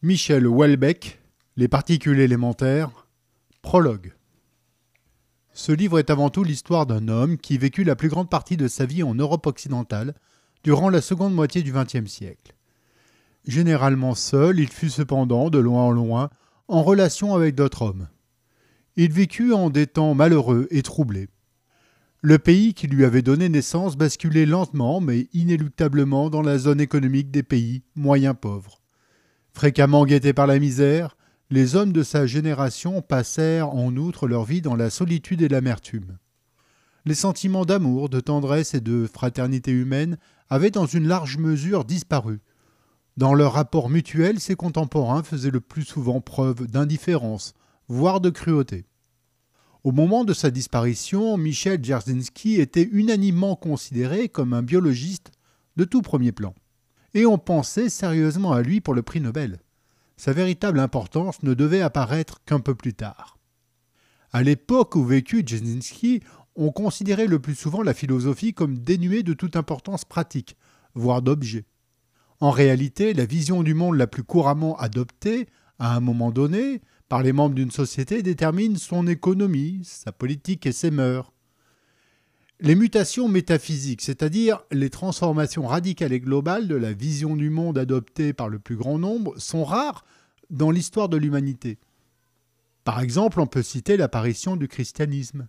Michel Houellebecq, Les particules élémentaires, prologue. Ce livre est avant tout l'histoire d'un homme qui vécut la plus grande partie de sa vie en Europe occidentale durant la seconde moitié du XXe siècle. Généralement seul, il fut cependant, de loin en loin, en relation avec d'autres hommes. Il vécut en des temps malheureux et troublés. Le pays qui lui avait donné naissance basculait lentement mais inéluctablement dans la zone économique des pays moyens pauvres. Fréquemment guettés par la misère, les hommes de sa génération passèrent en outre leur vie dans la solitude et l'amertume. Les sentiments d'amour, de tendresse et de fraternité humaine avaient dans une large mesure disparu. Dans leur rapport mutuel, ses contemporains faisaient le plus souvent preuve d'indifférence, voire de cruauté. Au moment de sa disparition, Michel Dzerzhinsky était unanimement considéré comme un biologiste de tout premier plan et on pensait sérieusement à lui pour le prix Nobel. Sa véritable importance ne devait apparaître qu'un peu plus tard. À l'époque où vécut Jasinski, on considérait le plus souvent la philosophie comme dénuée de toute importance pratique, voire d'objet. En réalité, la vision du monde la plus couramment adoptée, à un moment donné, par les membres d'une société détermine son économie, sa politique et ses mœurs. Les mutations métaphysiques, c'est-à-dire les transformations radicales et globales de la vision du monde adoptée par le plus grand nombre, sont rares dans l'histoire de l'humanité. Par exemple, on peut citer l'apparition du christianisme.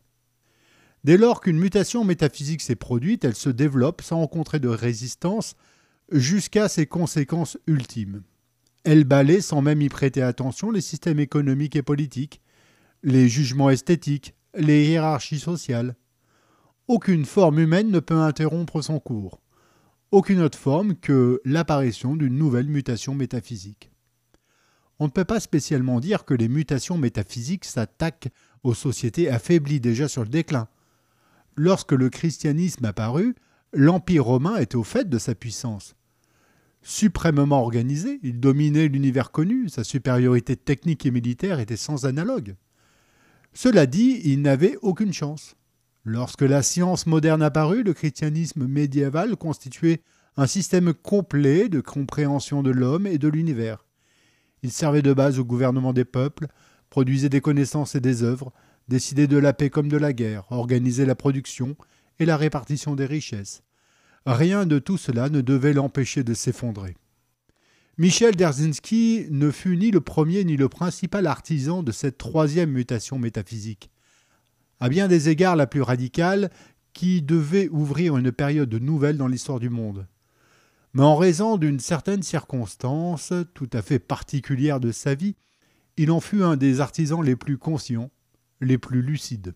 Dès lors qu'une mutation métaphysique s'est produite, elle se développe sans rencontrer de résistance jusqu'à ses conséquences ultimes. Elle balaie sans même y prêter attention les systèmes économiques et politiques, les jugements esthétiques, les hiérarchies sociales. Aucune forme humaine ne peut interrompre son cours. Aucune autre forme que l'apparition d'une nouvelle mutation métaphysique. On ne peut pas spécialement dire que les mutations métaphysiques s'attaquent aux sociétés affaiblies déjà sur le déclin. Lorsque le christianisme apparut, l'Empire romain était au fait de sa puissance. Suprêmement organisé, il dominait l'univers connu, sa supériorité technique et militaire était sans analogue. Cela dit, il n'avait aucune chance. Lorsque la science moderne apparut, le christianisme médiéval constituait un système complet de compréhension de l'homme et de l'univers. Il servait de base au gouvernement des peuples, produisait des connaissances et des œuvres, décidait de la paix comme de la guerre, organisait la production et la répartition des richesses. Rien de tout cela ne devait l'empêcher de s'effondrer. Michel Derzinski ne fut ni le premier ni le principal artisan de cette troisième mutation métaphysique à bien des égards la plus radicale, qui devait ouvrir une période nouvelle dans l'histoire du monde. Mais en raison d'une certaine circonstance tout à fait particulière de sa vie, il en fut un des artisans les plus conscients, les plus lucides.